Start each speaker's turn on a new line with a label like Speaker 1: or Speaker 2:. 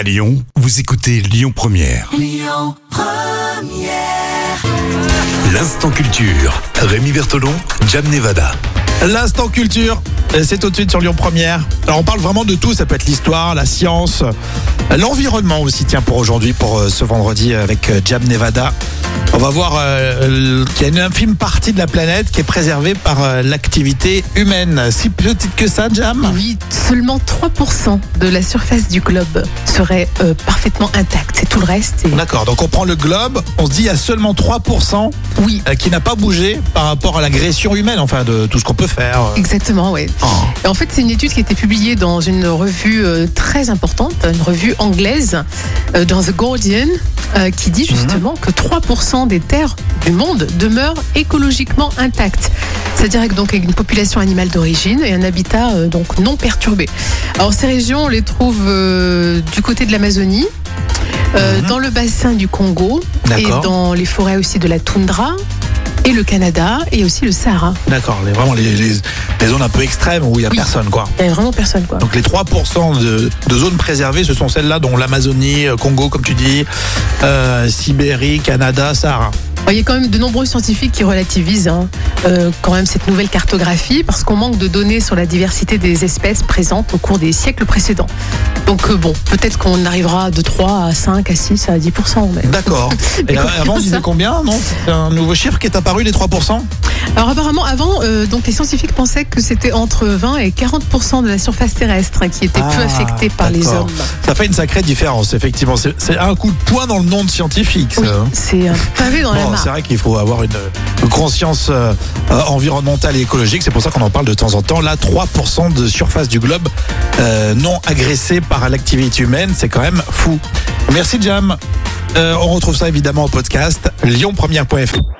Speaker 1: À Lyon, vous écoutez Lyon Première. L'instant culture. Rémi Bertolon, Jam Nevada.
Speaker 2: L'instant culture, c'est tout de suite sur Lyon Première. Alors on parle vraiment de tout, ça peut être l'histoire, la science, l'environnement aussi, tiens, pour aujourd'hui, pour euh, ce vendredi avec euh, Jam Nevada. On va voir euh, qu'il y a une infime partie de la planète qui est préservée par euh, l'activité humaine. Si petite que ça, Jam
Speaker 3: Oui, seulement 3% de la surface du globe serait euh, parfaitement intacte. C'est tout le reste. et-
Speaker 2: D'accord, donc on prend le globe, on se dit il y a seulement 3%
Speaker 3: Oui,
Speaker 2: euh, qui n'a pas bougé par rapport à l'agression humaine, enfin de tout ce qu'on peut faire.
Speaker 3: exactement, oui.
Speaker 2: Oh.
Speaker 3: Et en fait, c'est une étude qui a été publiée dans une revue euh, très importante, une revue anglaise, euh, dans The Guardian, euh, qui dit justement que 3% des terres du monde demeurent écologiquement intactes. C'est-à-dire donc avec une population animale d'origine et un habitat euh, donc non perturbé. Alors ces régions, on les trouve euh, du côté de l'Amazonie, euh, dans le bassin du Congo et dans les forêts aussi de la toundra et le Canada et aussi le Sahara.
Speaker 2: D'accord, les, vraiment les, les- les zones un peu extrêmes où il n'y a
Speaker 3: Oui.
Speaker 2: personne, quoi.
Speaker 3: Il n'y a vraiment personne quoi.
Speaker 2: Donc les 3% de, de zones préservées, ce sont celles-là dont l'Amazonie, euh, Congo, comme tu dis, euh, Sibérie, Canada, Sahara.
Speaker 3: Il y a quand même de nombreux scientifiques qui relativisent hein, euh, quand même cette nouvelle cartographie parce qu'on manque de données sur la diversité des espèces présentes au cours des siècles précédents. Donc euh, bon, peut-être qu'on arrivera de 3 à 5 à 6 à 10%. Mais...
Speaker 2: D'accord. Et euh, avant, on disait combien Non? C'est un nouveau chiffre qui est apparu, les 3%
Speaker 3: Alors apparemment avant, euh, donc les scientifiques pensaient que c'était entre 20 et 40% de la surface terrestre qui était peu
Speaker 2: Ah,
Speaker 3: affectée par les
Speaker 2: d'accord.
Speaker 3: hommes.
Speaker 2: Ça fait une sacrée différence, effectivement. C'est c'est un coup de poing dans le nom de scientifique, ça.
Speaker 3: Oui,
Speaker 2: hein.
Speaker 3: c'est un pavé dans la
Speaker 2: Bon,
Speaker 3: mare.
Speaker 2: c'est vrai qu'il faut avoir une, une conscience euh, euh, environnementale et écologique. C'est pour ça qu'on en parle de temps en temps. Là, 3% de surface du globe euh, non agressée par l'activité humaine, c'est quand même fou. Merci Jam. Euh, on retrouve ça évidemment en podcast lyonpremière.fr.